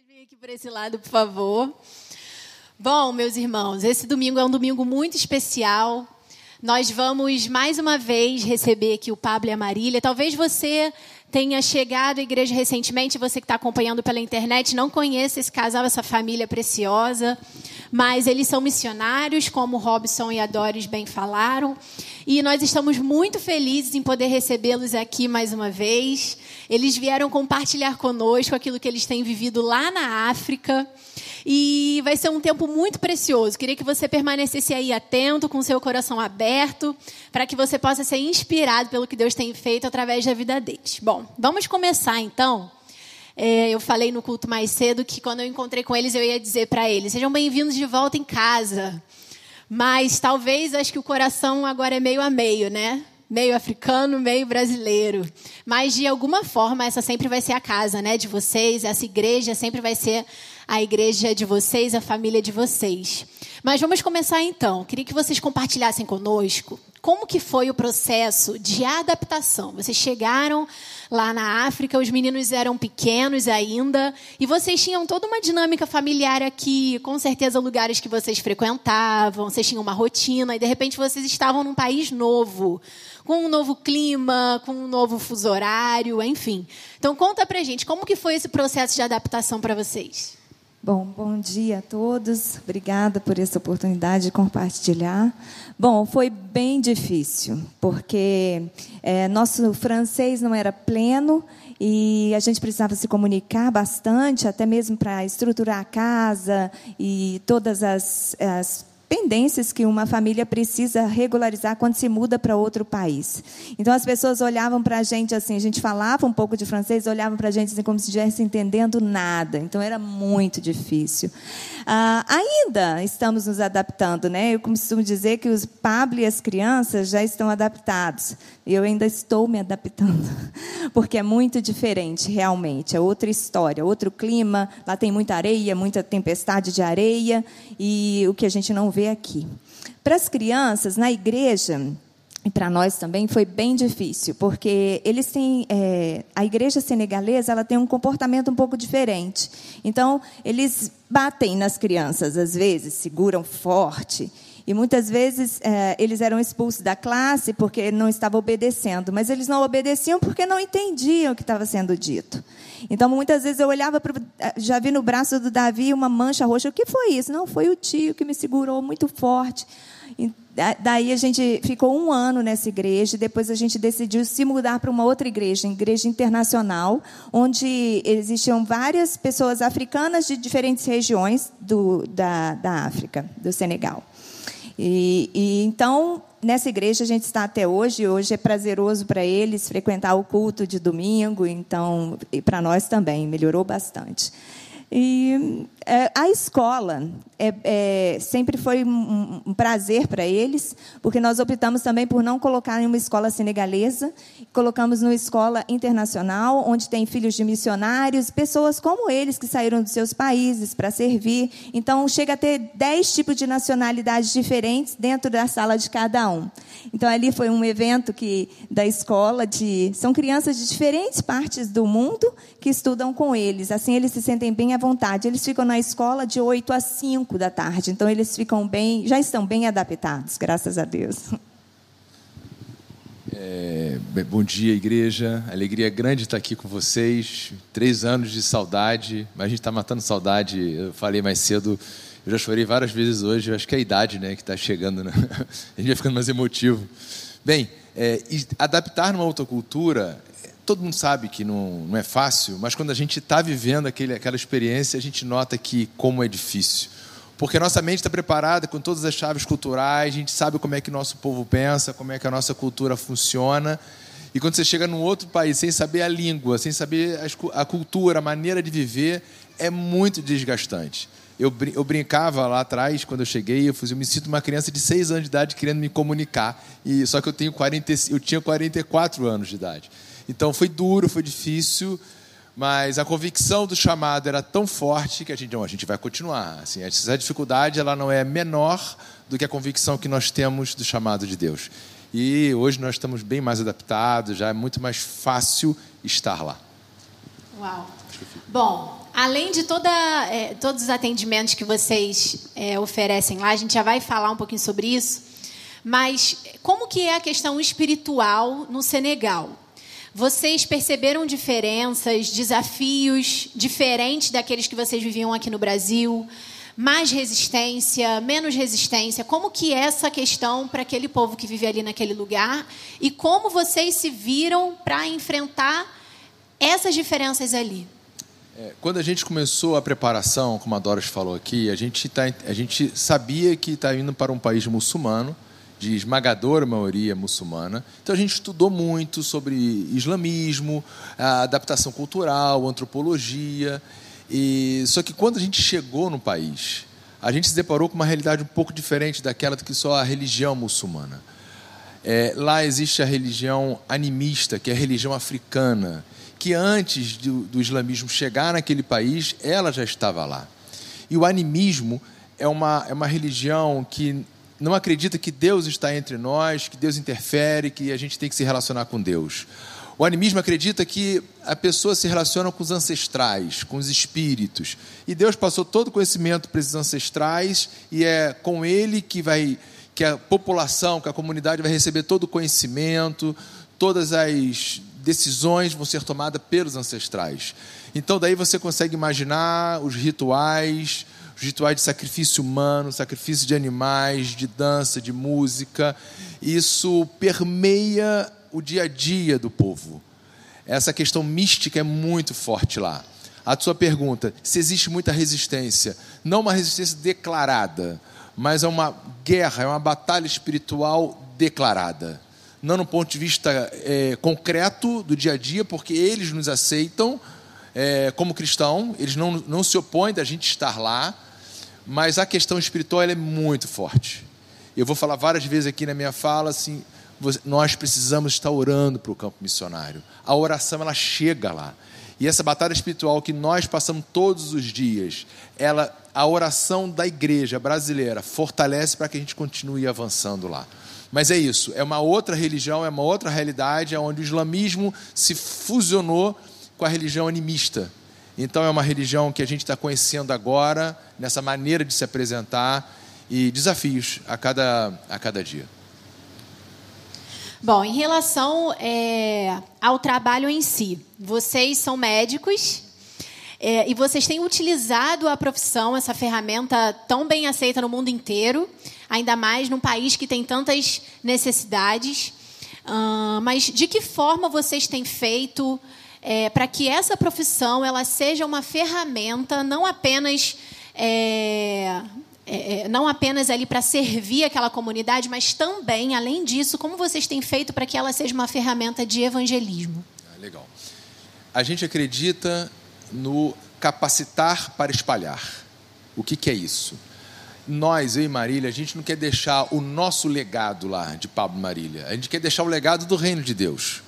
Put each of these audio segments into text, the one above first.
Vocês vêm aqui por esse lado, por favor. Bom, meus irmãos, esse domingo é um domingo muito especial. Nós vamos mais uma vez receber aqui o Pablo e a Marília. Talvez você tenha chegado à igreja recentemente, você que está acompanhando pela internet, não conheça esse casal, essa família preciosa, mas eles são missionários, como Robson e a Doris bem falaram, e nós estamos muito felizes em poder recebê-los aqui mais uma vez. Eles vieram compartilhar conosco aquilo que eles têm vivido lá na África. E vai ser um tempo muito precioso. Queria que você permanecesse aí atento, com seu coração aberto, para que você possa ser inspirado pelo que Deus tem feito através da vida deles. Bom, vamos começar então. É, eu falei no culto mais cedo que quando eu encontrei com eles, eu ia dizer para eles: sejam bem-vindos de volta em casa. Mas talvez acho que o coração agora é meio a meio, né? Meio africano, meio brasileiro. Mas de alguma forma essa sempre vai ser a casa, né, de vocês, essa igreja sempre vai ser a igreja de vocês, a família de vocês. Mas vamos começar então. Queria que vocês compartilhassem conosco como que foi o processo de adaptação. Vocês chegaram lá na África, os meninos eram pequenos ainda, e vocês tinham toda uma dinâmica familiar aqui, com certeza lugares que vocês frequentavam, vocês tinham uma rotina, e de repente vocês estavam num país novo, com um novo clima, com um novo fuso horário, enfim. Então conta pra gente, como que foi esse processo de adaptação para vocês? Bom, bom dia a todos. Obrigada por essa oportunidade de compartilhar. Bom, foi bem difícil, porque é, nosso francês não era pleno e a gente precisava se comunicar bastante, até mesmo para estruturar a casa e todas as, as pendências que uma família precisa regularizar quando se muda para outro país. Então as pessoas olhavam para a gente assim, a gente falava um pouco de francês, olhavam para a gente assim como se estivesse entendendo nada. Então era muito difícil. Ah, ainda estamos nos adaptando, né? Eu costumo dizer que os Pablo e as crianças já estão adaptados. Eu ainda estou me adaptando, porque é muito diferente, realmente. É outra história, outro clima. Lá tem muita areia, muita tempestade de areia e o que a gente não vê aqui. Para as crianças, na igreja, e para nós também foi bem difícil, porque eles têm é, a igreja senegalesa ela tem um comportamento um pouco diferente. Então eles batem nas crianças às vezes, seguram forte e muitas vezes é, eles eram expulsos da classe porque não estavam obedecendo, mas eles não obedeciam porque não entendiam o que estava sendo dito. Então, muitas vezes eu olhava para. Já vi no braço do Davi uma mancha roxa. O que foi isso? Não, foi o tio que me segurou muito forte. Daí a gente ficou um ano nessa igreja, e depois a gente decidiu se mudar para uma outra igreja, igreja internacional, onde existiam várias pessoas africanas de diferentes regiões do, da, da África, do Senegal. E, e, então, nessa igreja a gente está até hoje. Hoje é prazeroso para eles frequentar o culto de domingo, então, e para nós também, melhorou bastante. E a escola é, é, sempre foi um, um prazer para eles, porque nós optamos também por não colocar em uma escola senegalesa, colocamos numa escola internacional, onde tem filhos de missionários, pessoas como eles que saíram dos seus países para servir. Então, chega a ter dez tipos de nacionalidades diferentes dentro da sala de cada um. Então, ali foi um evento que da escola de são crianças de diferentes partes do mundo que estudam com eles. Assim, eles se sentem bem vontade. Eles ficam na escola de 8 a 5 da tarde, então eles ficam bem, já estão bem adaptados, graças a Deus. É, bom dia, igreja. Alegria grande estar aqui com vocês. Três anos de saudade, mas a gente está matando saudade. Eu falei mais cedo, eu já chorei várias vezes hoje. Eu acho que é a idade né, que está chegando, né? a gente vai ficando mais emotivo. Bem, é, adaptar numa outra cultura todo mundo sabe que não, não é fácil, mas quando a gente está vivendo aquele, aquela experiência, a gente nota que como é difícil. Porque a nossa mente está preparada com todas as chaves culturais, a gente sabe como é que nosso povo pensa, como é que a nossa cultura funciona. E quando você chega num outro país sem saber a língua, sem saber a cultura, a maneira de viver, é muito desgastante. Eu, eu brincava lá atrás, quando eu cheguei, eu, eu me sinto uma criança de 6 anos de idade querendo me comunicar. E Só que eu, tenho 40, eu tinha 44 anos de idade. Então foi duro, foi difícil, mas a convicção do chamado era tão forte que a gente, não, a gente vai continuar. Assim, essa dificuldade ela não é menor do que a convicção que nós temos do chamado de Deus. E hoje nós estamos bem mais adaptados, já é muito mais fácil estar lá. Uau. Bom, além de toda, é, todos os atendimentos que vocês é, oferecem lá, a gente já vai falar um pouquinho sobre isso. Mas como que é a questão espiritual no Senegal? Vocês perceberam diferenças, desafios diferentes daqueles que vocês viviam aqui no Brasil? Mais resistência, menos resistência? Como que é essa questão para aquele povo que vive ali naquele lugar? E como vocês se viram para enfrentar essas diferenças ali? É, quando a gente começou a preparação, como a Doris falou aqui, a gente, tá, a gente sabia que está indo para um país muçulmano, de esmagadora maioria muçulmana. Então a gente estudou muito sobre islamismo, adaptação cultural, antropologia. E só que quando a gente chegou no país, a gente se deparou com uma realidade um pouco diferente daquela do que só a religião muçulmana. É, lá existe a religião animista, que é a religião africana, que antes do, do islamismo chegar naquele país, ela já estava lá. E o animismo é uma, é uma religião que não acredita que Deus está entre nós, que Deus interfere, que a gente tem que se relacionar com Deus. O animismo acredita que a pessoa se relaciona com os ancestrais, com os espíritos. E Deus passou todo o conhecimento para esses ancestrais e é com ele que vai que a população, que a comunidade vai receber todo o conhecimento, todas as decisões vão ser tomadas pelos ancestrais. Então daí você consegue imaginar os rituais, rituais de sacrifício humano, sacrifício de animais, de dança, de música. Isso permeia o dia a dia do povo. Essa questão mística é muito forte lá. A sua pergunta, se existe muita resistência, não uma resistência declarada, mas é uma guerra, é uma batalha espiritual declarada. Não no ponto de vista é, concreto do dia a dia, porque eles nos aceitam é, como cristão, eles não, não se opõem da gente estar lá, mas a questão espiritual é muito forte. Eu vou falar várias vezes aqui na minha fala assim, nós precisamos estar orando para o campo missionário. A oração ela chega lá. E essa batalha espiritual que nós passamos todos os dias, ela, a oração da igreja brasileira fortalece para que a gente continue avançando lá. Mas é isso, é uma outra religião, é uma outra realidade, é onde o islamismo se fusionou com a religião animista. Então é uma religião que a gente está conhecendo agora, nessa maneira de se apresentar e desafios a cada, a cada dia. Bom, em relação é, ao trabalho em si, vocês são médicos é, e vocês têm utilizado a profissão, essa ferramenta tão bem aceita no mundo inteiro, ainda mais num país que tem tantas necessidades. Uh, mas de que forma vocês têm feito é, para que essa profissão ela seja uma ferramenta não apenas é, é, é não apenas ali para servir aquela comunidade, mas também, além disso, como vocês têm feito para que ela seja uma ferramenta de evangelismo? Ah, legal. A gente acredita no capacitar para espalhar. O que, que é isso? Nós, eu e Marília, a gente não quer deixar o nosso legado lá de Pablo Marília. A gente quer deixar o legado do reino de Deus.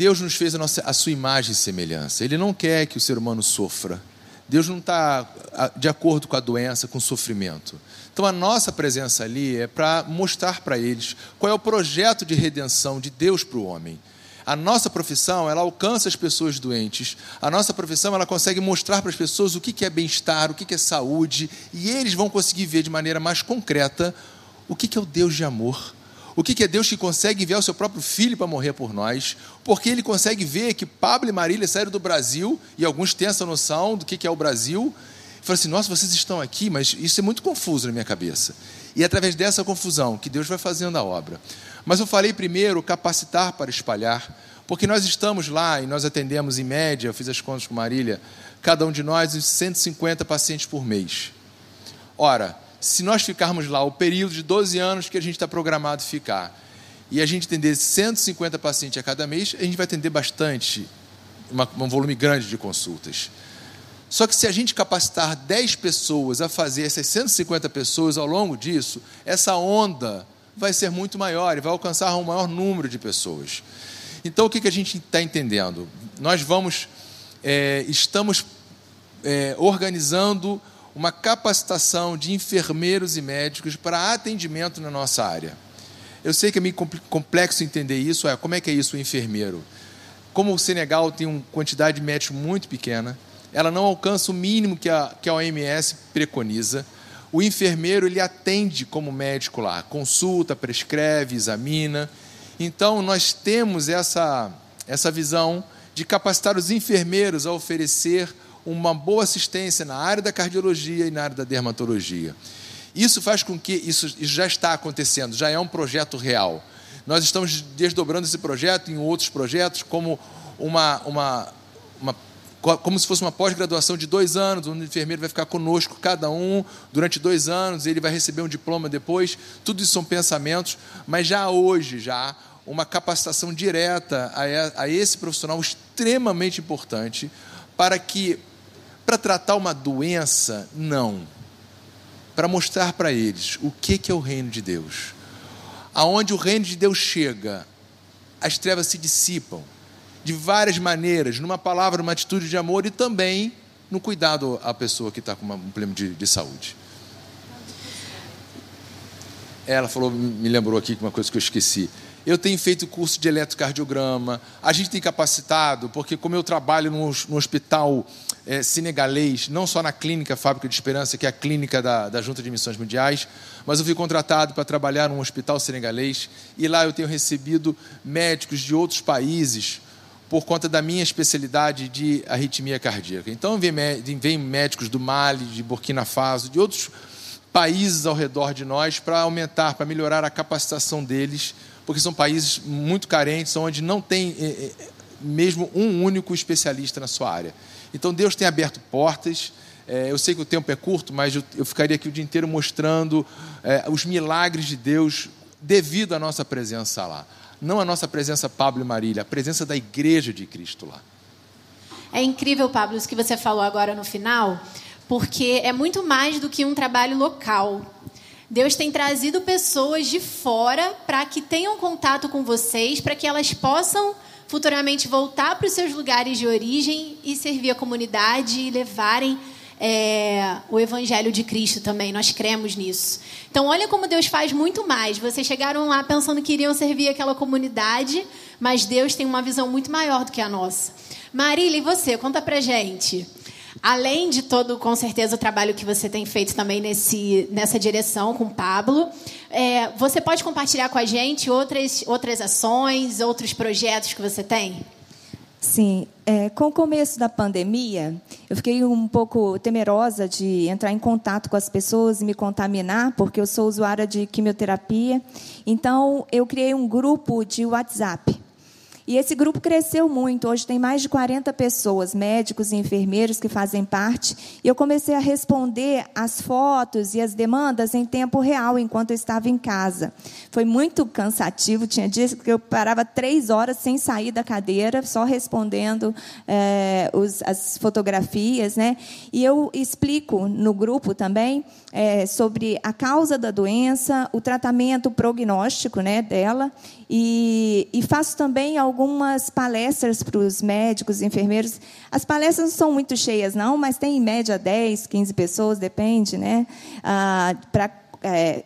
Deus nos fez a, nossa, a sua imagem e semelhança. Ele não quer que o ser humano sofra. Deus não está de acordo com a doença, com o sofrimento. Então a nossa presença ali é para mostrar para eles qual é o projeto de redenção de Deus para o homem. A nossa profissão, ela alcança as pessoas doentes. A nossa profissão, ela consegue mostrar para as pessoas o que é bem-estar, o que é saúde, e eles vão conseguir ver de maneira mais concreta o que é o Deus de amor, o que é Deus que consegue enviar o seu próprio filho para morrer por nós? Porque ele consegue ver que Pablo e Marília saíram do Brasil, e alguns têm essa noção do que é o Brasil. E assim: nossa, vocês estão aqui, mas isso é muito confuso na minha cabeça. E é através dessa confusão que Deus vai fazendo a obra. Mas eu falei primeiro capacitar para espalhar, porque nós estamos lá e nós atendemos em média, eu fiz as contas com Marília, cada um de nós 150 pacientes por mês. Ora, se nós ficarmos lá o período de 12 anos que a gente está programado ficar, e a gente atender 150 pacientes a cada mês, a gente vai atender bastante, uma, um volume grande de consultas. Só que se a gente capacitar 10 pessoas a fazer essas 150 pessoas ao longo disso, essa onda vai ser muito maior e vai alcançar um maior número de pessoas. Então, o que, a gente está entendendo? Nós vamos, é, estamos é, organizando uma capacitação de enfermeiros e médicos para atendimento na nossa área. Eu sei que é meio complexo entender isso, é, como é que é isso o enfermeiro? como o Senegal tem uma quantidade de médicos muito pequena, ela não alcança o mínimo que a, que a OMS preconiza. O enfermeiro ele atende como médico lá, consulta, prescreve, examina. Então nós temos essa, essa visão de capacitar os enfermeiros a oferecer uma boa assistência na área da cardiologia e na área da dermatologia. Isso faz com que isso, isso já está acontecendo, já é um projeto real. Nós estamos desdobrando esse projeto em outros projetos, como uma, uma, uma como se fosse uma pós-graduação de dois anos, onde o enfermeiro vai ficar conosco, cada um, durante dois anos, ele vai receber um diploma depois. Tudo isso são pensamentos, mas já hoje, já uma capacitação direta a, a esse profissional extremamente importante para que, para tratar uma doença, não. Para mostrar para eles o que, que é o reino de Deus. Aonde o reino de Deus chega, as trevas se dissipam de várias maneiras, numa palavra, numa atitude de amor e também no cuidado à pessoa que está com um problema de, de saúde. Ela falou, me lembrou aqui uma coisa que eu esqueci. Eu tenho feito curso de eletrocardiograma. A gente tem capacitado, porque como eu trabalho no, hospital é, senegalês, não só na clínica Fábrica de Esperança, que é a clínica da, da Junta de Missões Mundiais, mas eu fui contratado para trabalhar num hospital senegalês e lá eu tenho recebido médicos de outros países por conta da minha especialidade de arritmia cardíaca. Então, vem médicos do Mali, de Burkina Faso, de outros países ao redor de nós para aumentar, para melhorar a capacitação deles, porque são países muito carentes, onde não tem é, é, mesmo um único especialista na sua área. Então, Deus tem aberto portas. É, eu sei que o tempo é curto, mas eu, ficaria aqui o dia inteiro mostrando os milagres de Deus devido à nossa presença lá não a nossa presença, Pablo e Marília, a presença da igreja de Cristo lá. É incrível, Pablo, isso que você falou agora no final, porque é muito mais do que um trabalho local. Deus tem trazido pessoas de fora para que tenham contato com vocês, para que elas possam futuramente voltar para os seus lugares de origem e servir a comunidade e levarem é, o Evangelho de Cristo também. Nós cremos nisso. Então, olha como Deus faz muito mais. Vocês chegaram lá pensando que iriam servir aquela comunidade, mas Deus tem uma visão muito maior do que a nossa. Marília, e você? Conta pra gente. Além de todo, com certeza, o trabalho que você tem feito também nesse, nessa direção com o Pablo, é, você pode compartilhar com a gente outras, outras ações, outros projetos que você tem? Sim, é, com o começo da pandemia, eu fiquei um pouco temerosa de entrar em contato com as pessoas e me contaminar, porque eu sou usuária de quimioterapia. Então, eu criei um grupo de WhatsApp e esse grupo cresceu muito. Hoje tem mais de 40 pessoas, médicos e enfermeiros que fazem parte. E eu comecei a responder as fotos e as demandas em tempo real, enquanto eu estava em casa. Foi muito cansativo. Tinha dias que eu parava três horas sem sair da cadeira, só respondendo é, os, as fotografias. Né? E eu explico no grupo também é, sobre a causa da doença, o tratamento prognóstico né, dela e, e faço também algumas palestras para os médicos, enfermeiros. As palestras não são muito cheias, não, mas tem em média 10, 15 pessoas, depende, né? Ah, para é,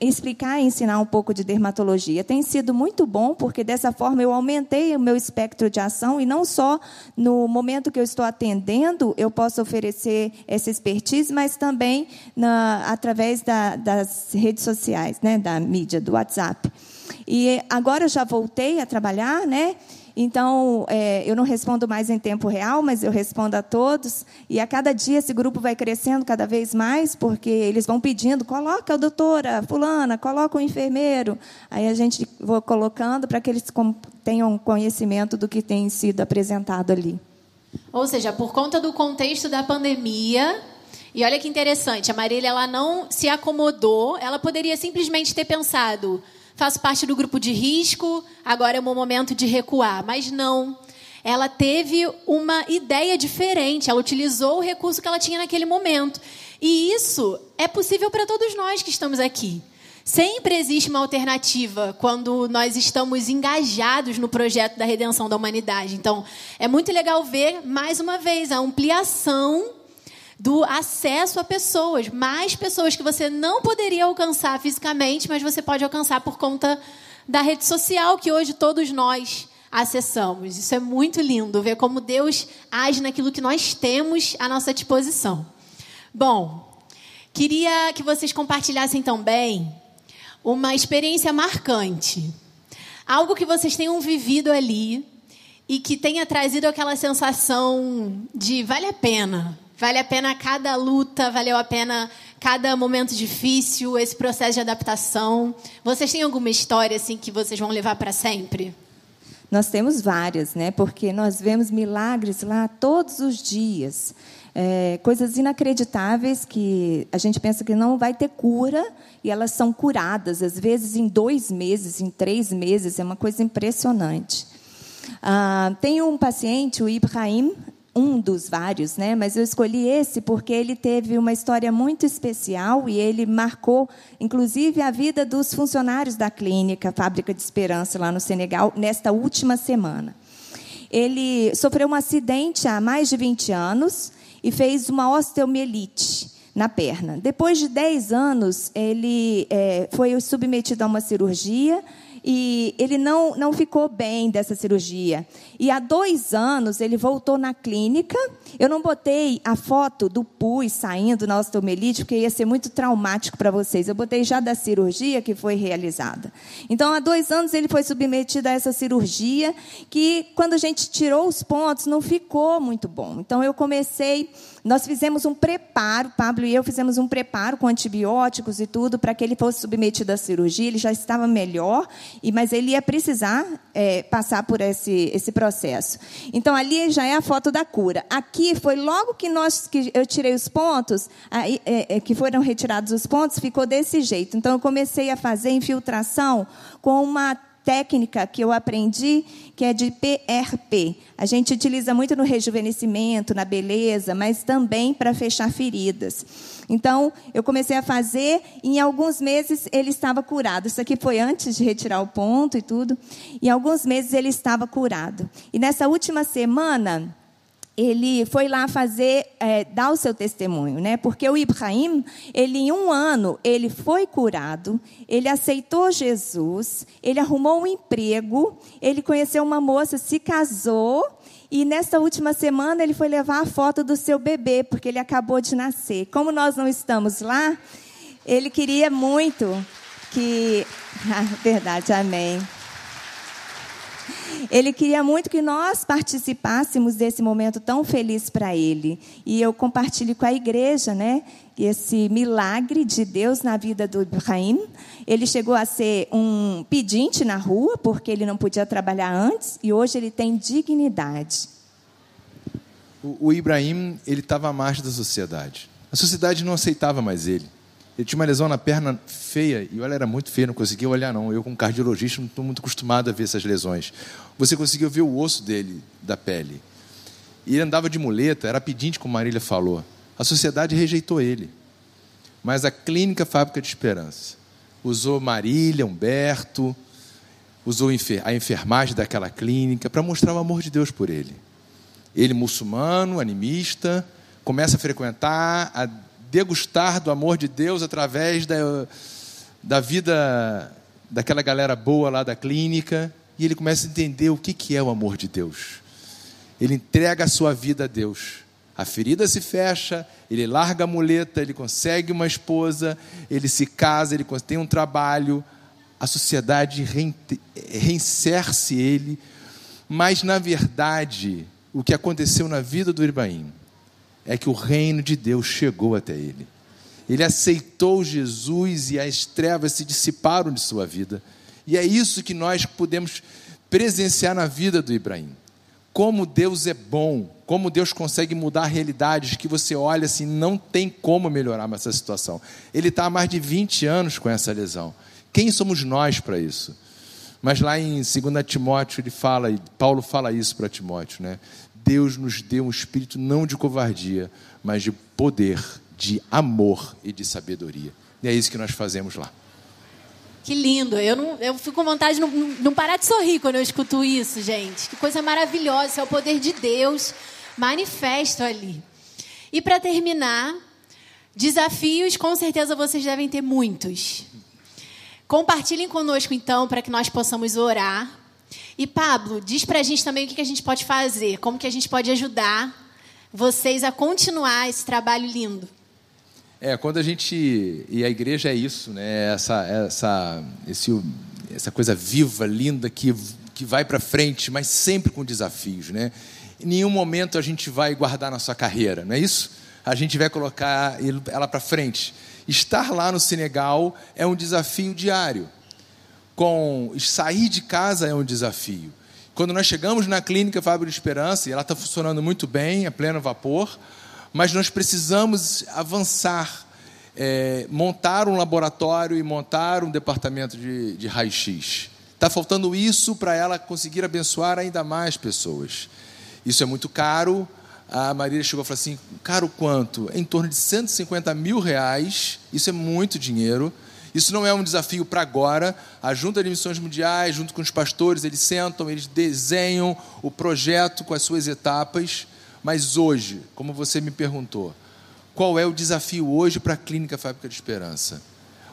explicar e ensinar um pouco de dermatologia. Tem sido muito bom, porque dessa forma eu aumentei o meu espectro de ação e não só no momento que eu estou atendendo eu posso oferecer essa expertise, mas também na, através da, das redes sociais, né, da mídia, do WhatsApp. E agora eu já voltei a trabalhar, né? Então, é, eu não respondo mais em tempo real, mas eu respondo a todos. E a cada dia esse grupo vai crescendo cada vez mais, porque eles vão pedindo: coloca a doutora Fulana, coloca o enfermeiro. Aí a gente vai colocando para que eles tenham conhecimento do que tem sido apresentado ali. Ou seja, por conta do contexto da pandemia, e olha que interessante, a Marília ela não se acomodou, ela poderia simplesmente ter pensado: faço parte do grupo de risco, agora é o meu momento de recuar. Mas não. Ela teve uma ideia diferente, ela utilizou o recurso que ela tinha naquele momento. E isso é possível para todos nós que estamos aqui. Sempre existe uma alternativa quando nós estamos engajados no projeto da redenção da humanidade. Então, é muito legal ver, mais uma vez, a ampliação do acesso a pessoas, mais pessoas que você não poderia alcançar fisicamente, mas você pode alcançar por conta da rede social que hoje todos nós acessamos. Isso é muito lindo, ver como Deus age naquilo que nós temos à nossa disposição. Bom, queria que vocês compartilhassem também uma experiência marcante. Algo que vocês tenham vivido ali e que tenha trazido aquela sensação de vale a pena. Vale a pena cada luta, valeu a pena cada momento difícil, esse processo de adaptação. Vocês têm alguma história assim que vocês vão levar para sempre? Nós temos várias, né? Porque nós vemos milagres lá todos os dias. É, coisas inacreditáveis que a gente pensa que não vai ter cura e elas são curadas, às vezes em dois meses, em três meses, é uma coisa impressionante. Ah, tem um paciente, o Ibrahim, um dos vários, né? Mas eu escolhi esse porque ele teve uma história muito especial e ele marcou, inclusive, a vida dos funcionários da clínica Fábrica de Esperança lá no Senegal nesta última semana. Ele sofreu um acidente há mais de 20 anos e fez uma osteomielite na perna. Depois de 10 anos, ele é, foi submetido a uma cirurgia e ele não, não ficou bem dessa cirurgia. E há dois anos ele voltou na clínica. Eu não botei a foto do pus saindo na osteomelite, porque ia ser muito traumático para vocês. Eu botei já da cirurgia que foi realizada. Então, há dois anos ele foi submetido a essa cirurgia, que quando a gente tirou os pontos, não ficou muito bom. Então, eu comecei nós fizemos um preparo, Pablo e eu fizemos um preparo com antibióticos e tudo para que ele fosse submetido à cirurgia. Ele já estava melhor, mas ele ia precisar é, passar por esse, esse processo. Então ali já é a foto da cura. Aqui foi logo que nós que eu tirei os pontos, aí, é, é, que foram retirados os pontos, ficou desse jeito. Então eu comecei a fazer infiltração com uma técnica que eu aprendi, que é de PRP. A gente utiliza muito no rejuvenescimento, na beleza, mas também para fechar feridas. Então, eu comecei a fazer, e em alguns meses ele estava curado. Isso aqui foi antes de retirar o ponto e tudo. Em alguns meses ele estava curado. E nessa última semana, ele foi lá fazer, é, dar o seu testemunho, né? Porque o Ibrahim, ele em um ano, ele foi curado, ele aceitou Jesus, ele arrumou um emprego, ele conheceu uma moça, se casou e nesta última semana ele foi levar a foto do seu bebê, porque ele acabou de nascer. Como nós não estamos lá, ele queria muito que, ah, verdade, amém. Ele queria muito que nós participássemos desse momento tão feliz para ele. E eu compartilho com a igreja, né? Esse milagre de Deus na vida do Ibrahim. Ele chegou a ser um pedinte na rua, porque ele não podia trabalhar antes, e hoje ele tem dignidade. O, o Ibrahim, ele estava à margem da sociedade. A sociedade não aceitava mais ele. Ele tinha uma lesão na perna feia, e olha, era muito feia, não conseguia olhar, não. Eu, como cardiologista, não estou muito acostumado a ver essas lesões. Você conseguia ver o osso dele, da pele. E ele andava de muleta, era pedinte, como Marília falou. A sociedade rejeitou ele. Mas a Clínica Fábrica de Esperança usou Marília, Humberto, usou a enfermagem daquela clínica para mostrar o amor de Deus por ele. Ele, muçulmano, animista, começa a frequentar, a degustar do amor de Deus através da, da vida daquela galera boa lá da clínica, e ele começa a entender o que, que é o amor de Deus. Ele entrega a sua vida a Deus. A ferida se fecha, ele larga a muleta, ele consegue uma esposa, ele se casa, ele tem um trabalho, a sociedade reinserce ele, mas na verdade, o que aconteceu na vida do Ibrahim é que o reino de Deus chegou até ele. Ele aceitou Jesus e as trevas se dissiparam de sua vida. E é isso que nós podemos presenciar na vida do Ibrahim. Como Deus é bom, como Deus consegue mudar realidades que você olha assim, não tem como melhorar essa situação. Ele está há mais de 20 anos com essa lesão. Quem somos nós para isso? Mas lá em 2 Timóteo ele fala, Paulo fala isso para Timóteo, né? Deus nos deu um espírito não de covardia, mas de poder, de amor e de sabedoria. E é isso que nós fazemos lá. Que lindo. Eu, não, eu fico com vontade de não, não parar de sorrir quando eu escuto isso, gente. Que coisa maravilhosa. Isso é o poder de Deus manifesto ali. E para terminar, desafios, com certeza vocês devem ter muitos. Compartilhem conosco, então, para que nós possamos orar E Pablo, diz pra gente também o que a gente pode fazer, como que a gente pode ajudar vocês a continuar esse trabalho lindo. É, quando a gente. E a igreja é isso, né? Essa, essa, esse, essa coisa viva, linda, que, que vai para frente, mas sempre com desafios, né? Em nenhum momento a gente vai guardar nossa carreira, não é isso? A gente vai colocar ela para frente. Estar lá no Senegal é um desafio diário. Com sair de casa é um desafio. Quando nós chegamos na clínica Fábio de Esperança, e ela está funcionando muito bem, a pleno vapor, mas nós precisamos avançar, é, montar um laboratório e montar um departamento de, de raio-x. Está faltando isso para ela conseguir abençoar ainda mais pessoas. Isso é muito caro. A Maria chegou e falou assim: caro quanto? Em torno de 150 mil reais. Isso é muito dinheiro. Isso não é um desafio para agora. A Junta de Missões Mundiais, junto com os pastores, eles sentam, eles desenham o projeto com as suas etapas. Mas hoje, como você me perguntou, qual é o desafio hoje para a Clínica Fábrica de Esperança?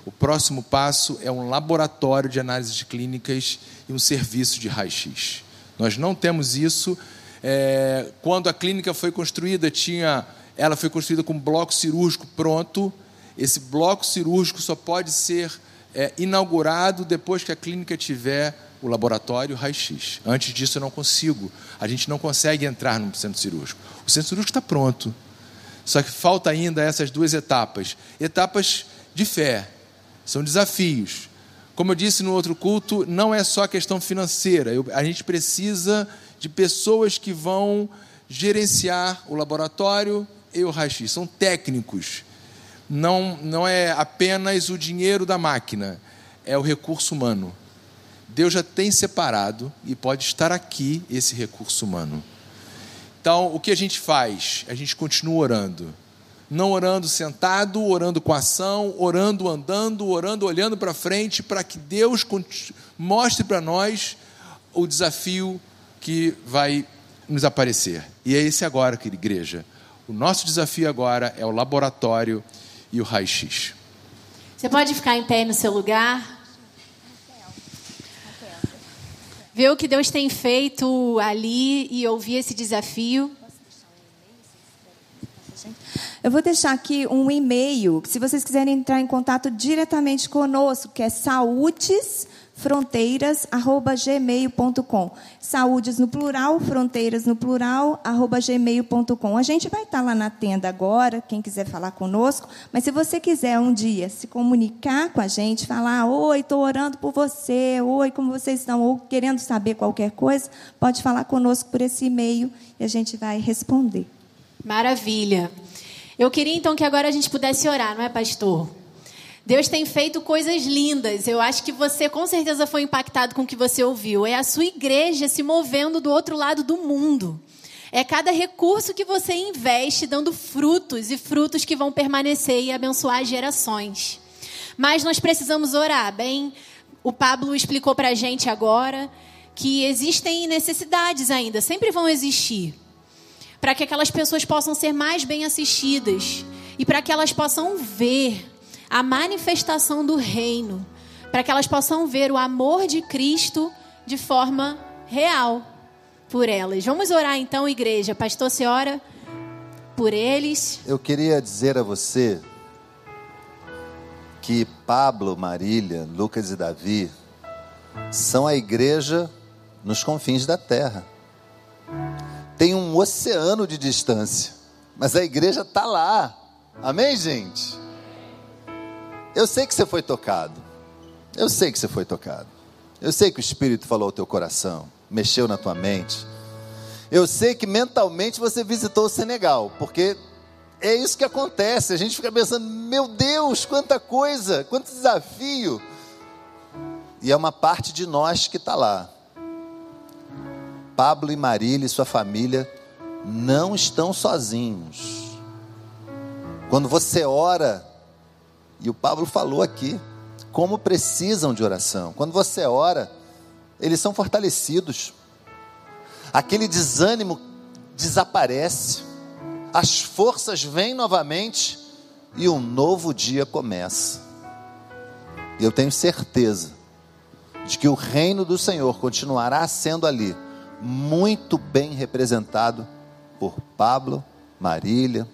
O próximo passo é um laboratório de análises clínicas e um serviço de raio-x. Nós não temos isso. É, quando a clínica foi construída, tinha, ela foi construída com bloco cirúrgico pronto. Esse bloco cirúrgico só pode ser é, inaugurado depois que a clínica tiver o laboratório raio-x. Antes disso, eu não consigo. A gente não consegue entrar no centro cirúrgico. O centro cirúrgico está pronto. Só que falta ainda essas duas etapas etapas de fé. São desafios. Como eu disse no outro culto, não é só questão financeira. Eu, a gente precisa de pessoas que vão gerenciar o laboratório e o raio-x. São técnicos. Não, não é apenas o dinheiro da máquina, é o recurso humano. Deus já tem separado e pode estar aqui esse recurso humano. Então, o que a gente faz? A gente continua orando. Não orando sentado, orando com ação, orando andando, orando olhando para frente, para que Deus mostre para nós o desafio que vai nos aparecer. E é esse agora, querida igreja. O nosso desafio agora é o laboratório e o raio-x. Você pode ficar em pé no seu lugar? ver o que Deus tem feito ali e ouvir esse desafio. Eu vou deixar aqui um e-mail, se vocês quiserem entrar em contato diretamente conosco, que é saúdes fronteiras@gmail.com. Saúdes no plural, fronteiras no plural, gmail.com. A gente vai estar lá na tenda agora, quem quiser falar conosco, mas se você quiser um dia se comunicar com a gente, falar: "Oi, estou orando por você. Oi, como vocês estão?" ou querendo saber qualquer coisa, pode falar conosco por esse e-mail e a gente vai responder. Maravilha. Eu queria então que agora a gente pudesse orar, não é, pastor? Deus tem feito coisas lindas. Eu acho que você com certeza foi impactado com o que você ouviu. É a sua igreja se movendo do outro lado do mundo. É cada recurso que você investe dando frutos e frutos que vão permanecer e abençoar gerações. Mas nós precisamos orar, bem? O Pablo explicou para a gente agora que existem necessidades ainda, sempre vão existir, para que aquelas pessoas possam ser mais bem assistidas e para que elas possam ver a manifestação do reino, para que elas possam ver o amor de Cristo de forma real por elas. Vamos orar então, igreja. Pastor, você ora por eles. Eu queria dizer a você que Pablo, Marília, Lucas e Davi são a igreja nos confins da terra. Tem um oceano de distância, mas a igreja está lá. Amém, gente? Eu sei que você foi tocado. Eu sei que você foi tocado. Eu sei que o Espírito falou ao teu coração, mexeu na tua mente. Eu sei que mentalmente você visitou o Senegal, porque é isso que acontece. A gente fica pensando, meu Deus, quanta coisa, quanto desafio. E é uma parte de nós que está lá. Pablo e Marília e sua família não estão sozinhos. Quando você ora, e o Pablo falou aqui como precisam de oração. Quando você ora, eles são fortalecidos. Aquele desânimo desaparece. As forças vêm novamente e um novo dia começa. E eu tenho certeza de que o reino do Senhor continuará sendo ali muito bem representado por Pablo, Marília,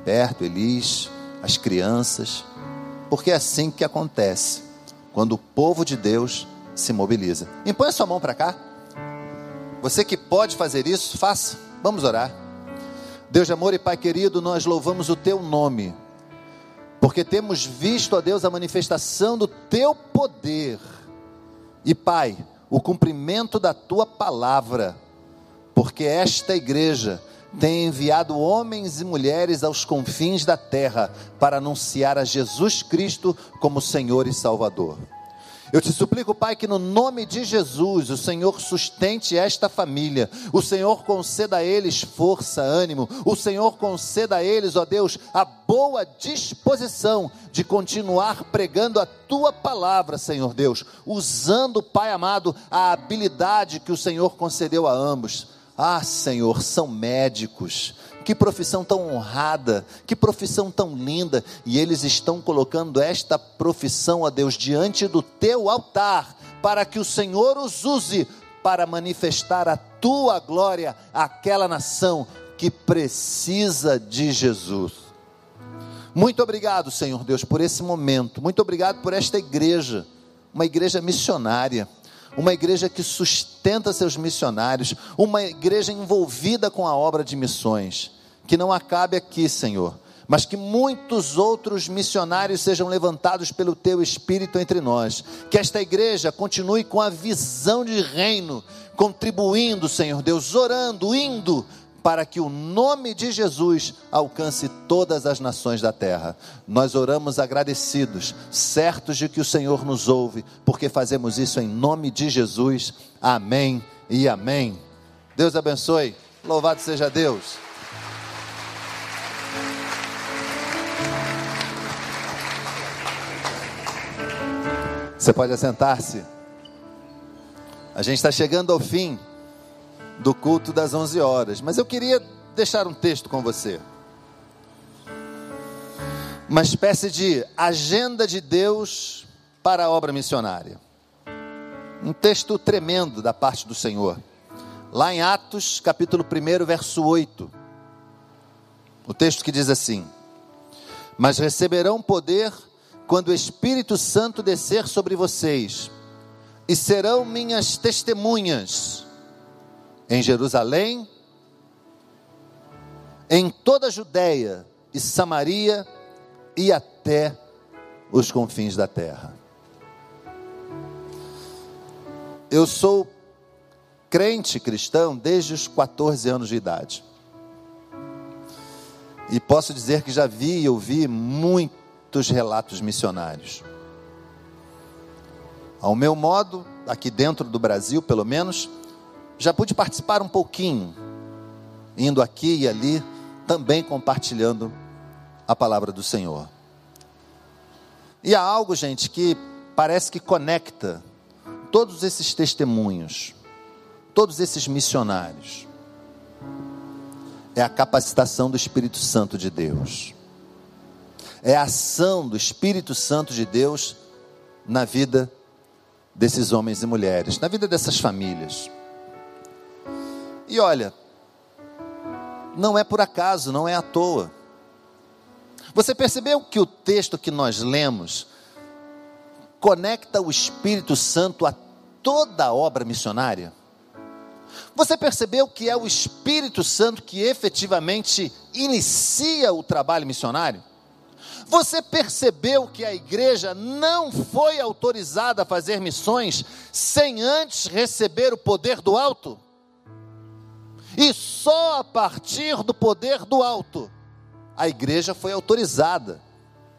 Humberto, Elis, as crianças, porque é assim que acontece quando o povo de Deus se mobiliza. Impõe a sua mão para cá. Você que pode fazer isso, faça. Vamos orar. Deus de amor e Pai querido, nós louvamos o teu nome, porque temos visto, ó Deus, a manifestação do teu poder. E Pai, o cumprimento da tua palavra, porque esta igreja tem enviado homens e mulheres aos confins da terra para anunciar a Jesus Cristo como Senhor e Salvador. Eu te suplico, Pai, que no nome de Jesus o Senhor sustente esta família, o Senhor conceda a eles força, ânimo, o Senhor conceda a eles, ó Deus, a boa disposição de continuar pregando a tua palavra, Senhor Deus, usando, Pai amado, a habilidade que o Senhor concedeu a ambos. Ah, Senhor, são médicos, que profissão tão honrada, que profissão tão linda, e eles estão colocando esta profissão, a Deus, diante do teu altar, para que o Senhor os use para manifestar a tua glória àquela nação que precisa de Jesus. Muito obrigado, Senhor Deus, por esse momento. Muito obrigado por esta igreja, uma igreja missionária uma igreja que sustenta seus missionários, uma igreja envolvida com a obra de missões que não acabe aqui, Senhor, mas que muitos outros missionários sejam levantados pelo teu espírito entre nós. Que esta igreja continue com a visão de reino, contribuindo, Senhor Deus, orando, indo para que o nome de Jesus alcance todas as nações da terra. Nós oramos agradecidos, certos de que o Senhor nos ouve, porque fazemos isso em nome de Jesus. Amém e amém. Deus abençoe. Louvado seja Deus. Você pode assentar-se. A gente está chegando ao fim do culto das 11 horas, mas eu queria deixar um texto com você. Uma espécie de agenda de Deus para a obra missionária. Um texto tremendo da parte do Senhor. Lá em Atos, capítulo 1, verso 8. O texto que diz assim: Mas receberão poder quando o Espírito Santo descer sobre vocês, e serão minhas testemunhas em Jerusalém, em toda a Judéia e Samaria e até os confins da terra. Eu sou crente cristão desde os 14 anos de idade. E posso dizer que já vi e ouvi muito muitos relatos missionários. Ao meu modo, aqui dentro do Brasil, pelo menos, já pude participar um pouquinho, indo aqui e ali, também compartilhando a palavra do Senhor. E há algo, gente, que parece que conecta todos esses testemunhos, todos esses missionários. É a capacitação do Espírito Santo de Deus é a ação do Espírito Santo de Deus na vida desses homens e mulheres, na vida dessas famílias. E olha, não é por acaso, não é à toa. Você percebeu que o texto que nós lemos conecta o Espírito Santo a toda a obra missionária? Você percebeu que é o Espírito Santo que efetivamente inicia o trabalho missionário? Você percebeu que a igreja não foi autorizada a fazer missões sem antes receber o poder do alto? E só a partir do poder do alto a igreja foi autorizada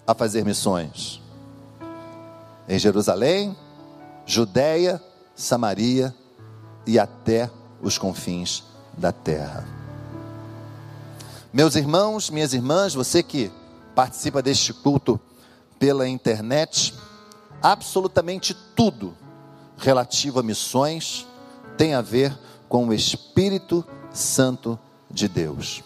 a fazer missões. Em Jerusalém, Judéia, Samaria e até os confins da terra. Meus irmãos, minhas irmãs, você que participa deste culto pela internet, absolutamente tudo relativo a missões tem a ver com o Espírito Santo de Deus.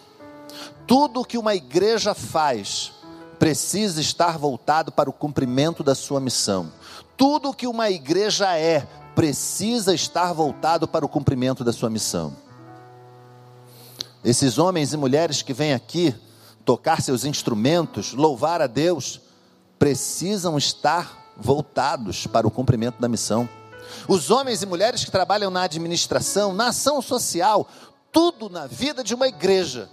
Tudo que uma igreja faz precisa estar voltado para o cumprimento da sua missão. Tudo que uma igreja é precisa estar voltado para o cumprimento da sua missão. Esses homens e mulheres que vêm aqui tocar seus instrumentos, louvar a Deus, precisam estar voltados para o cumprimento da missão. Os homens e mulheres que trabalham na administração, na ação social, tudo na vida de uma igreja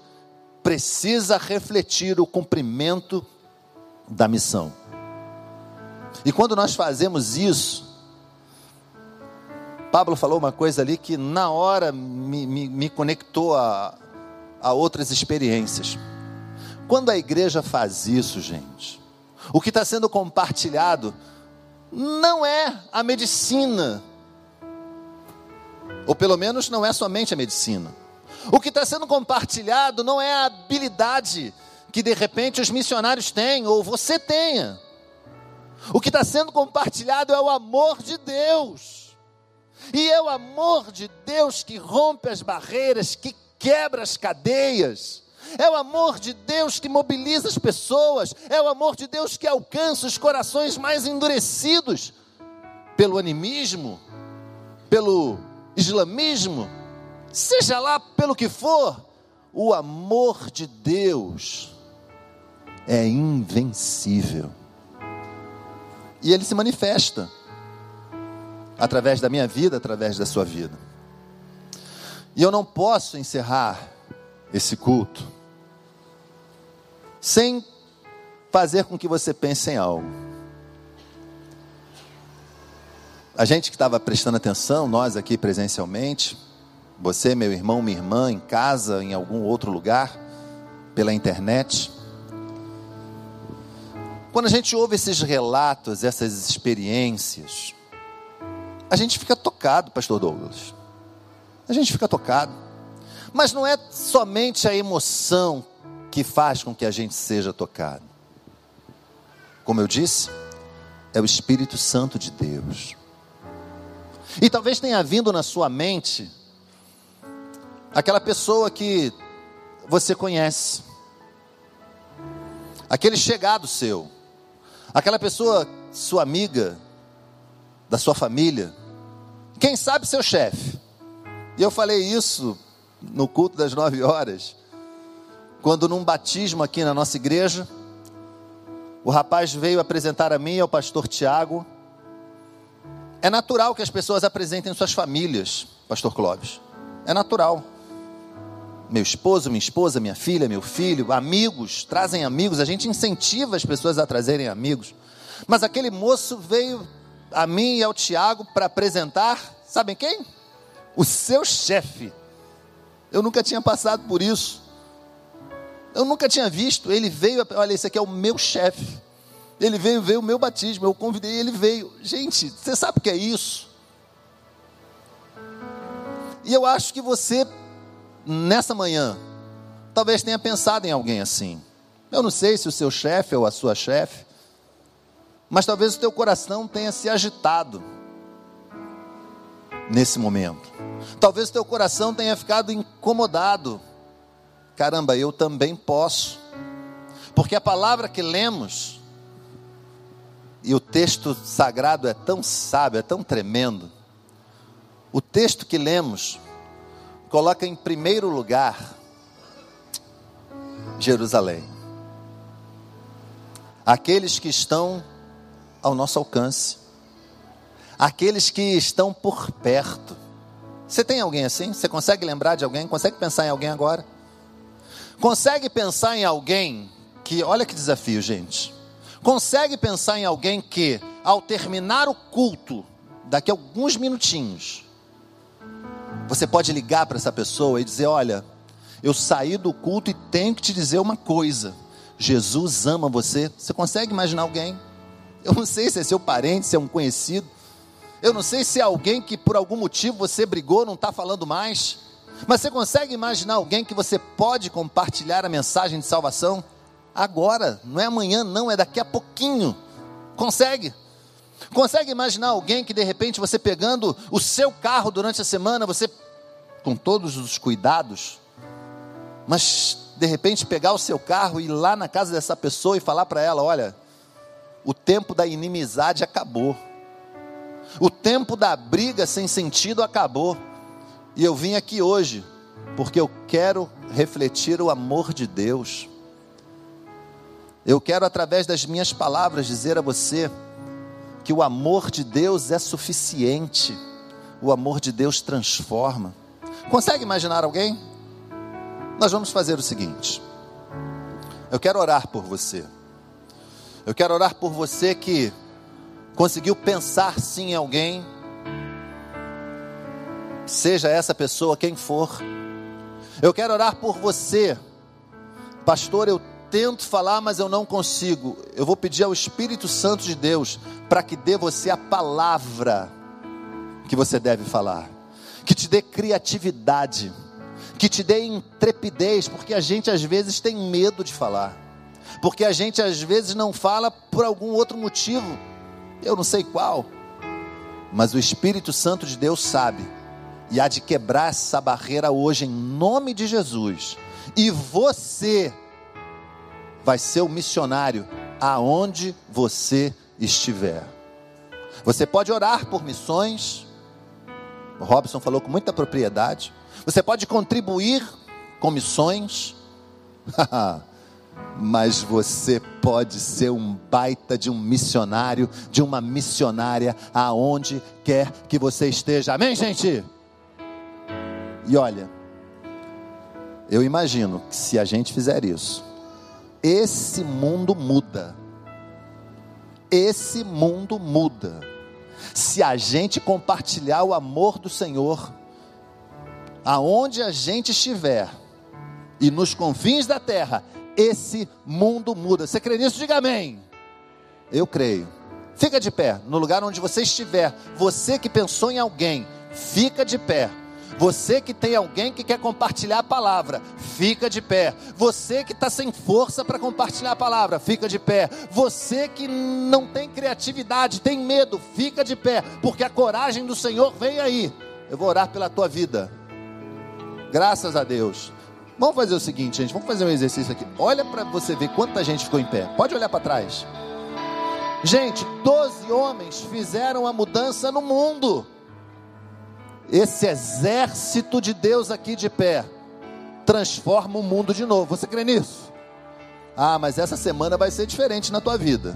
precisa refletir o cumprimento da missão. E quando nós fazemos isso, Pablo falou uma coisa ali que na hora me, me, me conectou a, a outras experiências. Quando a igreja faz isso, gente, o que está sendo compartilhado não é a medicina, ou pelo menos não é somente a medicina. O que está sendo compartilhado não é a habilidade que de repente os missionários têm, ou você tenha. O que está sendo compartilhado é o amor de Deus. E é o amor de Deus que rompe as barreiras, que quebra as cadeias. É o amor de Deus que mobiliza as pessoas. É o amor de Deus que alcança os corações mais endurecidos pelo animismo, pelo islamismo, seja lá pelo que for. O amor de Deus é invencível. E ele se manifesta através da minha vida, através da sua vida. E eu não posso encerrar esse culto sem fazer com que você pense em algo. A gente que estava prestando atenção, nós aqui presencialmente, você, meu irmão, minha irmã, em casa, em algum outro lugar, pela internet. Quando a gente ouve esses relatos, essas experiências, a gente fica tocado, Pastor Douglas. A gente fica tocado. Mas não é somente a emoção que faz com que a gente seja tocado. Como eu disse, é o Espírito Santo de Deus. E talvez tenha vindo na sua mente aquela pessoa que você conhece, aquele chegado seu, aquela pessoa, sua amiga, da sua família, quem sabe seu chefe. E eu falei isso no culto das nove horas, quando num batismo aqui na nossa igreja, o rapaz veio apresentar a mim ao pastor Tiago. É natural que as pessoas apresentem suas famílias, pastor Clóvis. É natural. Meu esposo, minha esposa, minha filha, meu filho, amigos, trazem amigos, a gente incentiva as pessoas a trazerem amigos. Mas aquele moço veio a mim e ao Tiago para apresentar, sabem quem? O seu chefe. Eu nunca tinha passado por isso. Eu nunca tinha visto. Ele veio, olha, esse aqui é o meu chefe. Ele veio ver o meu batismo. Eu convidei, ele veio. Gente, você sabe o que é isso? E eu acho que você, nessa manhã, talvez tenha pensado em alguém assim. Eu não sei se o seu chefe ou a sua chefe, mas talvez o teu coração tenha se agitado nesse momento. Talvez o teu coração tenha ficado incomodado caramba, eu também posso. Porque a palavra que lemos, e o texto sagrado é tão sábio, é tão tremendo. O texto que lemos coloca em primeiro lugar Jerusalém. Aqueles que estão ao nosso alcance. Aqueles que estão por perto. Você tem alguém assim? Você consegue lembrar de alguém? Consegue pensar em alguém agora? Consegue pensar em alguém que, olha que desafio, gente. Consegue pensar em alguém que, ao terminar o culto, daqui a alguns minutinhos, você pode ligar para essa pessoa e dizer: Olha, eu saí do culto e tenho que te dizer uma coisa. Jesus ama você. Você consegue imaginar alguém? Eu não sei se é seu parente, se é um conhecido. Eu não sei se é alguém que por algum motivo você brigou, não está falando mais. Mas você consegue imaginar alguém que você pode compartilhar a mensagem de salvação? Agora, não é amanhã, não, é daqui a pouquinho. Consegue? Consegue imaginar alguém que de repente você pegando o seu carro durante a semana, você com todos os cuidados, mas de repente pegar o seu carro e ir lá na casa dessa pessoa e falar para ela: olha, o tempo da inimizade acabou. O tempo da briga sem sentido acabou. E eu vim aqui hoje porque eu quero refletir o amor de Deus. Eu quero, através das minhas palavras, dizer a você que o amor de Deus é suficiente, o amor de Deus transforma. Consegue imaginar alguém? Nós vamos fazer o seguinte: eu quero orar por você. Eu quero orar por você que conseguiu pensar sim em alguém, seja essa pessoa quem for. Eu quero orar por você, pastor. Eu tento falar, mas eu não consigo. Eu vou pedir ao Espírito Santo de Deus para que dê você a palavra que você deve falar, que te dê criatividade, que te dê intrepidez, porque a gente às vezes tem medo de falar, porque a gente às vezes não fala por algum outro motivo, eu não sei qual, mas o Espírito Santo de Deus sabe, e há de quebrar essa barreira hoje em nome de Jesus, e você vai ser o missionário aonde você estiver. Você pode orar por missões, o Robson falou com muita propriedade. Você pode contribuir com missões, mas você pode ser um baita de um missionário, de uma missionária, aonde quer que você esteja. Amém, gente? E olha, eu imagino que se a gente fizer isso, esse mundo muda. Esse mundo muda. Se a gente compartilhar o amor do Senhor, aonde a gente estiver, e nos confins da terra, esse mundo muda. Você crê nisso? Diga amém. Eu creio. Fica de pé, no lugar onde você estiver. Você que pensou em alguém, fica de pé. Você que tem alguém que quer compartilhar a palavra, fica de pé. Você que está sem força para compartilhar a palavra, fica de pé. Você que não tem criatividade, tem medo, fica de pé, porque a coragem do Senhor vem aí. Eu vou orar pela tua vida. Graças a Deus. Vamos fazer o seguinte, gente. Vamos fazer um exercício aqui. Olha para você ver quanta gente ficou em pé. Pode olhar para trás. Gente, 12 homens fizeram a mudança no mundo esse exército de Deus aqui de pé transforma o mundo de novo. Você crê nisso? Ah, mas essa semana vai ser diferente na tua vida.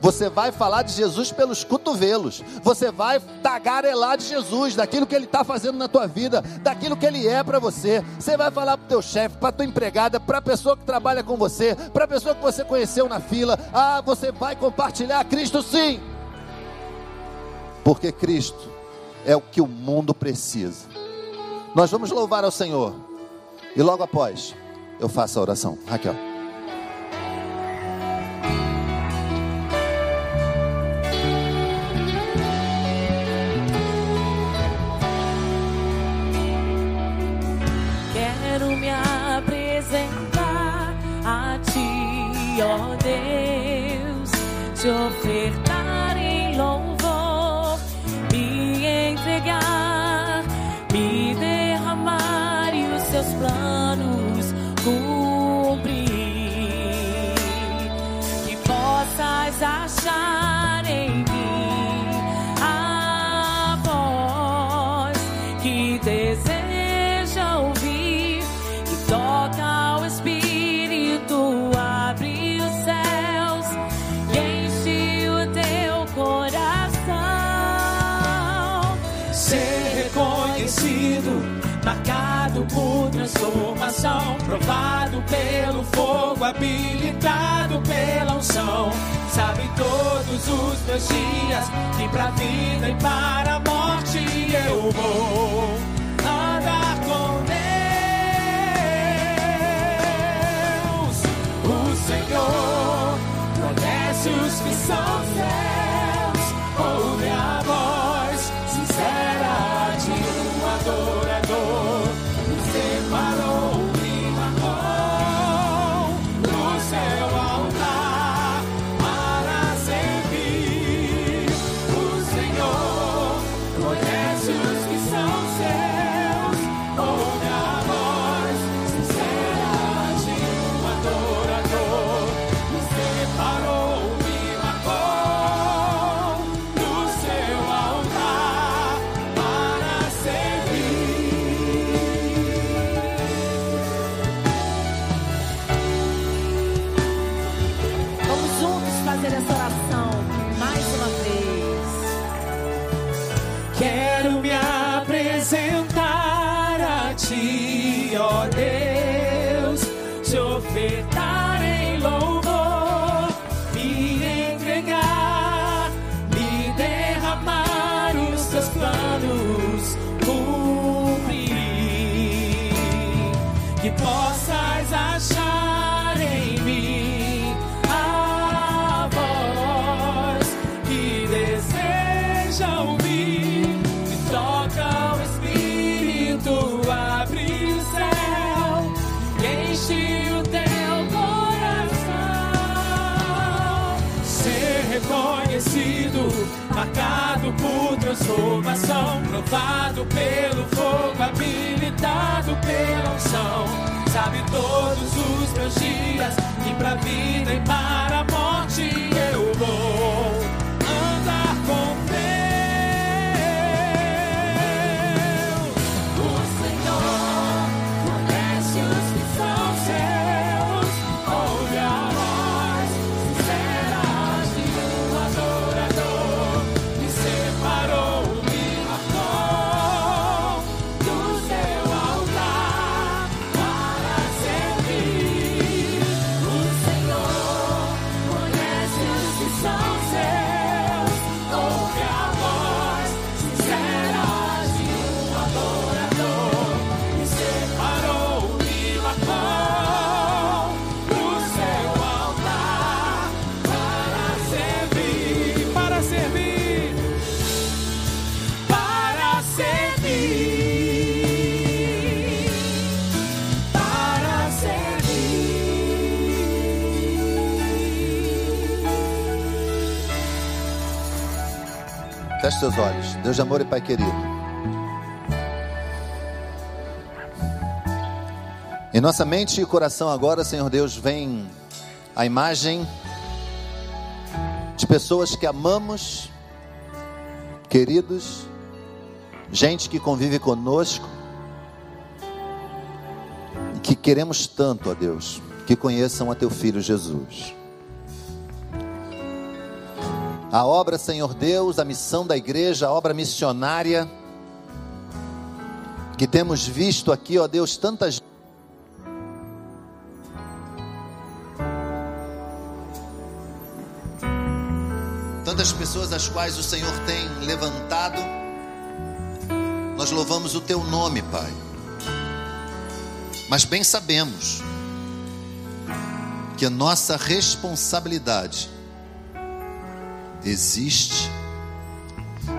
Você vai falar de Jesus pelos cotovelos. Você vai tagarelar de Jesus, daquilo que Ele está fazendo na tua vida, daquilo que Ele é para você. Você vai falar para o teu chefe, para tua empregada, para a pessoa que trabalha com você, para a pessoa que você conheceu na fila. Ah, você vai compartilhar Cristo sim. Porque Cristo é o que o mundo precisa. Nós vamos louvar ao Senhor. E logo após, eu faço a oração. Raquel. Provado pelo fogo, habilitado pela unção. Sabe todos os meus dias que pra vida e para a morte eu vou andar com Deus. O Senhor conhece os que são seus, transformação, provado pelo fogo, habilitado pela unção. Sabe todos os meus dias, e pra vida e seus olhos. Deus de amor e Pai querido. Em nossa mente e coração agora, Senhor Deus, vem a imagem de pessoas que amamos, queridos, gente que convive conosco e que queremos tanto, ó Deus, que conheçam a Teu Filho Jesus. A obra, Senhor Deus, a missão da igreja, a obra missionária, que temos visto aqui, ó Deus, tantas tantas pessoas as quais o Senhor tem levantado. Nós louvamos o teu nome, Pai. Mas bem sabemos que a nossa responsabilidade existe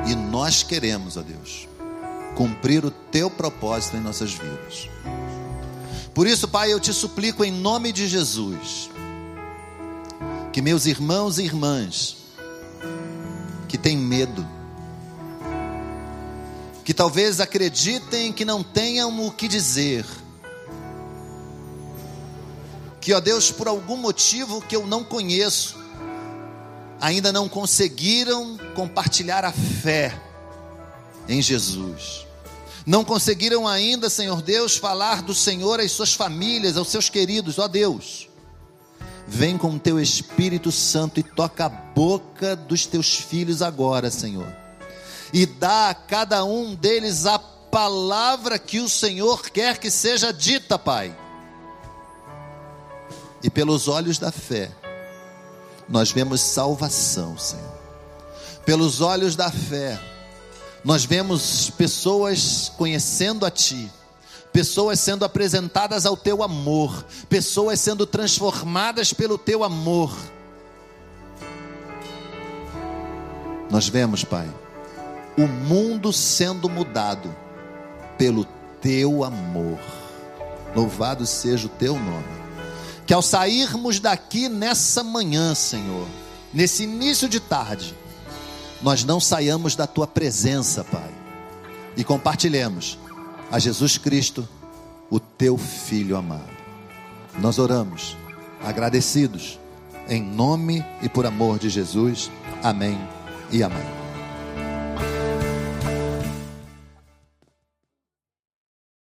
e nós queremos, ó Deus, cumprir o teu propósito em nossas vidas. Por isso, Pai, eu te suplico em nome de Jesus, que meus irmãos e irmãs que têm medo, que talvez acreditem que não tenham o que dizer, que, ó Deus, por algum motivo que eu não conheço, ainda não conseguiram compartilhar a fé em Jesus. Não conseguiram ainda, Senhor Deus, falar do Senhor às suas famílias, aos seus queridos, ó Deus. Vem com o teu Espírito Santo e toca a boca dos teus filhos agora, Senhor. E dá a cada um deles a palavra que o Senhor quer que seja dita, Pai. E pelos olhos da fé, nós vemos salvação, Senhor. Pelos olhos da fé, nós vemos pessoas conhecendo a Ti, pessoas sendo apresentadas ao Teu amor, pessoas sendo transformadas pelo Teu amor. Nós vemos, Pai, o mundo sendo mudado pelo Teu amor. Louvado seja o Teu nome. Que ao sairmos daqui nessa manhã, Senhor, nesse início de tarde, nós não saiamos da tua presença, Pai, e compartilhemos a Jesus Cristo, o teu Filho amado. Nós oramos, agradecidos, em nome e por amor de Jesus. Amém e amém.